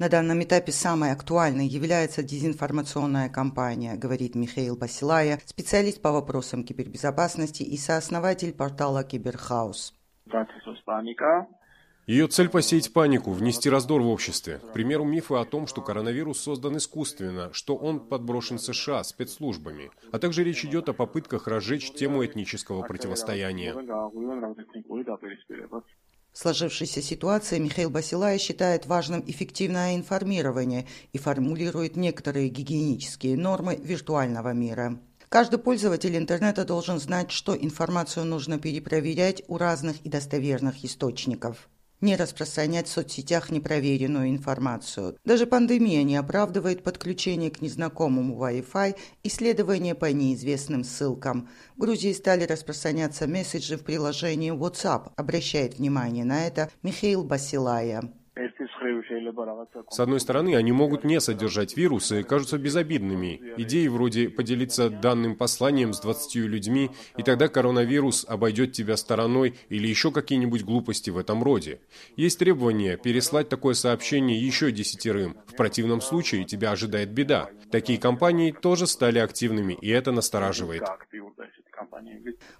На данном этапе самой актуальной является дезинформационная кампания, говорит Михаил Басилая, специалист по вопросам кибербезопасности и сооснователь портала CyberHouse. Ее цель – посеять панику, внести раздор в обществе. К примеру, мифы о том, что коронавирус создан искусственно, что он подброшен США спецслужбами. А также речь идет о попытках разжечь тему этнического противостояния. В сложившейся ситуации Михаил Басилая считает важным эффективное информирование и формулирует некоторые гигиенические нормы виртуального мира. Каждый пользователь интернета должен знать, что информацию нужно перепроверять у разных и достоверных источников не распространять в соцсетях непроверенную информацию. Даже пандемия не оправдывает подключение к незнакомому Wi-Fi и следование по неизвестным ссылкам. В Грузии стали распространяться месседжи в приложении WhatsApp, обращает внимание на это Михаил Басилая. С одной стороны, они могут не содержать вирусы, кажутся безобидными. Идеи вроде поделиться данным посланием с 20 людьми, и тогда коронавирус обойдет тебя стороной или еще какие-нибудь глупости в этом роде. Есть требование переслать такое сообщение еще десятерым. В противном случае тебя ожидает беда. Такие компании тоже стали активными, и это настораживает.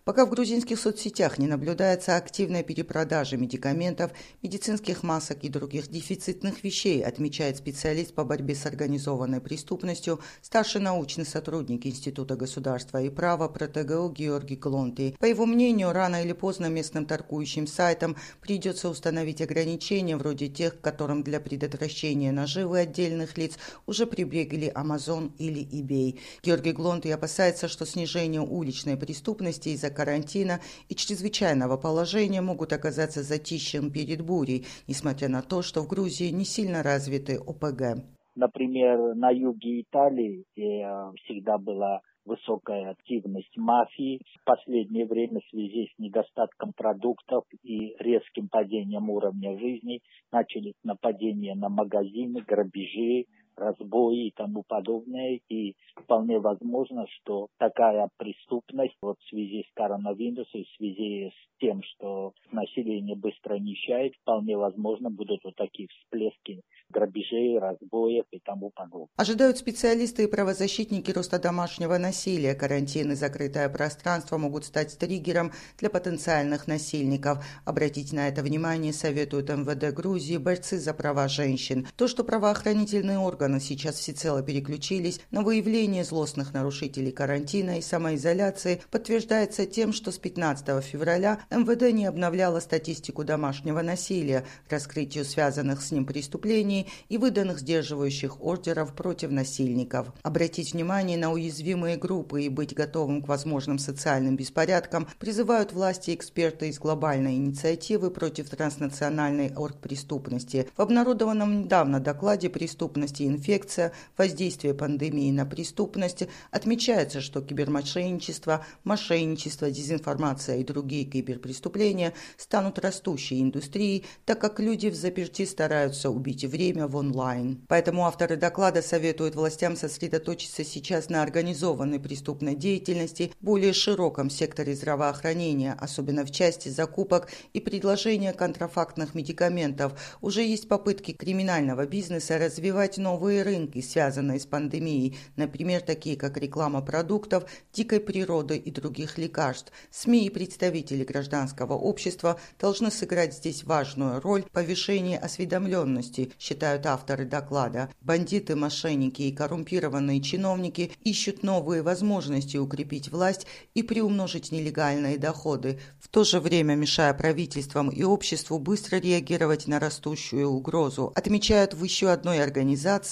Пока в грузинских соцсетях не наблюдается активная перепродажа медикаментов, медицинских масок и других дефицитных вещей, отмечает специалист по борьбе с организованной преступностью, старший научный сотрудник Института государства и права ПРОТГУ Георгий Клонти. По его мнению, рано или поздно местным торгующим сайтам придется установить ограничения вроде тех, которым для предотвращения наживы отдельных лиц уже прибегли Amazon или eBay. Георгий Глонти опасается, что снижение уличной преступности из-за карантина и чрезвычайного положения могут оказаться затищем перед бурей, несмотря на то, что в Грузии не сильно развиты ОПГ. Например, на юге Италии, где э, всегда была высокая активность мафии. В последнее время в связи с недостатком продуктов и резким падением уровня жизни начались нападения на магазины, грабежи, разбои и тому подобное. И вполне возможно, что такая преступность вот в связи с коронавирусом, в связи с тем, что население быстро нищает, вполне возможно будут вот такие всплески грабежей, разбоев и тому подобное. Ожидают специалисты и правозащитники роста домашнего насилия. Карантин и закрытое пространство могут стать триггером для потенциальных насильников. Обратить на это внимание советуют МВД Грузии, борцы за права женщин. То, что правоохранительные органы сейчас всецело переключились на выявление злостных нарушителей карантина и самоизоляции, подтверждается тем, что с 15 февраля МВД не обновляло статистику домашнего насилия, раскрытию связанных с ним преступлений и выданных сдерживающих ордеров против насильников. Обратить внимание на уязвимые группы и быть готовым к возможным социальным беспорядкам призывают власти эксперты из глобальной инициативы против транснациональной оргпреступности. В обнародованном недавно докладе «Преступность и инфекция. Воздействие пандемии на преступность» отмечается, что кибермошенничество, мошенничество, дезинформация и другие киберпреступления станут растущей индустрией, так как люди в заперти стараются убить время в онлайн. Поэтому авторы доклада советуют властям сосредоточиться сейчас на организованной преступной деятельности более широком секторе здравоохранения, особенно в части закупок и предложения контрафактных медикаментов. Уже есть попытки криминального бизнеса развивать новые рынки, связанные с пандемией, например, такие как реклама продуктов, дикой природы и других лекарств. СМИ и представители гражданского общества должны сыграть здесь важную роль в повышении осведомленности, считают авторы доклада. Бандиты, мошенники и коррумпированные чиновники ищут новые возможности укрепить власть и приумножить нелегальные доходы, в то же время мешая правительствам и обществу быстро реагировать на растущую угрозу, отмечают в еще одной организации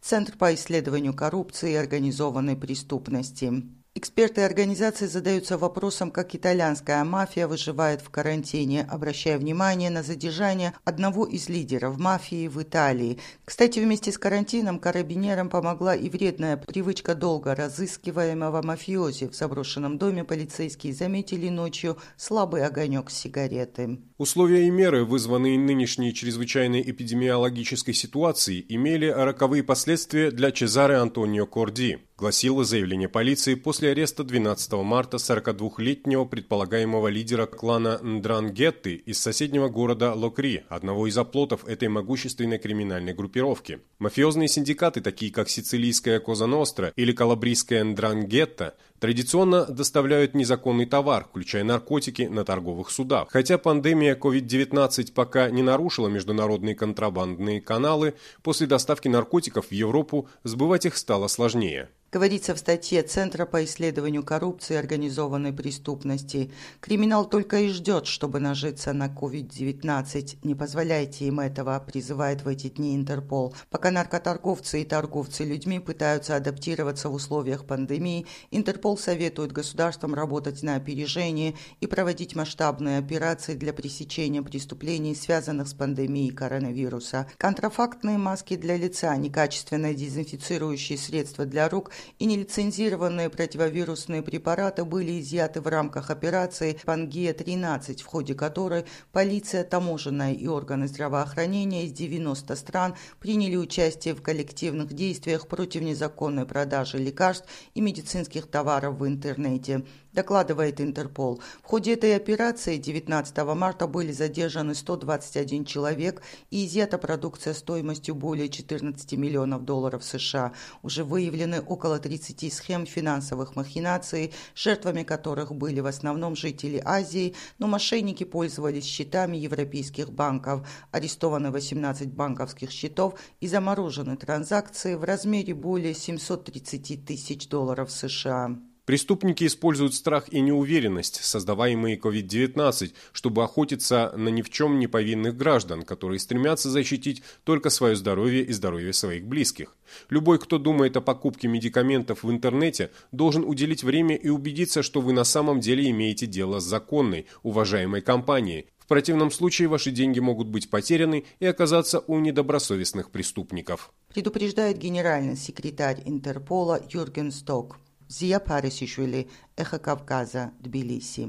Центр по исследованию коррупции и организованной преступности. Эксперты организации задаются вопросом, как итальянская мафия выживает в карантине, обращая внимание на задержание одного из лидеров мафии в Италии. Кстати, вместе с карантином карабинерам помогла и вредная привычка долго разыскиваемого мафиози. В заброшенном доме полицейские заметили ночью слабый огонек сигареты. Условия и меры, вызванные нынешней чрезвычайной эпидемиологической ситуацией, имели роковые последствия для Чезаре Антонио Корди. Гласило заявление полиции после ареста 12 марта 42-летнего предполагаемого лидера клана Ндрангетты из соседнего города Локри, одного из оплотов этой могущественной криминальной группировки. Мафиозные синдикаты, такие как сицилийская Коза Ностра или калабрийская Ндрангетта, традиционно доставляют незаконный товар, включая наркотики, на торговых судах. Хотя пандемия COVID-19 пока не нарушила международные контрабандные каналы, после доставки наркотиков в Европу сбывать их стало сложнее. Говорится в статье Центра по исследованию коррупции и организованной преступности. Криминал только и ждет, чтобы нажиться на COVID-19. Не позволяйте им этого, призывает в эти дни Интерпол. Пока наркоторговцы и торговцы людьми пытаются адаптироваться в условиях пандемии, Интерпол советует государствам работать на опережение и проводить масштабные операции для пресечения преступлений, связанных с пандемией коронавируса. Контрафактные маски для лица, некачественные дезинфицирующие средства для рук – и нелицензированные противовирусные препараты были изъяты в рамках операции «Пангея-13», в ходе которой полиция, таможенная и органы здравоохранения из 90 стран приняли участие в коллективных действиях против незаконной продажи лекарств и медицинских товаров в интернете докладывает Интерпол. В ходе этой операции 19 марта были задержаны 121 человек и изъята продукция стоимостью более 14 миллионов долларов США. Уже выявлены около 30 схем финансовых махинаций, жертвами которых были в основном жители Азии, но мошенники пользовались счетами европейских банков. Арестованы 18 банковских счетов и заморожены транзакции в размере более 730 тысяч долларов США. Преступники используют страх и неуверенность, создаваемые COVID-19, чтобы охотиться на ни в чем не повинных граждан, которые стремятся защитить только свое здоровье и здоровье своих близких. Любой, кто думает о покупке медикаментов в интернете, должен уделить время и убедиться, что вы на самом деле имеете дело с законной, уважаемой компанией. В противном случае ваши деньги могут быть потеряны и оказаться у недобросовестных преступников. Предупреждает генеральный секретарь Интерпола Юрген Сток. ზია ფარისიშვილი, ეხა კავკაზა, თბილისი.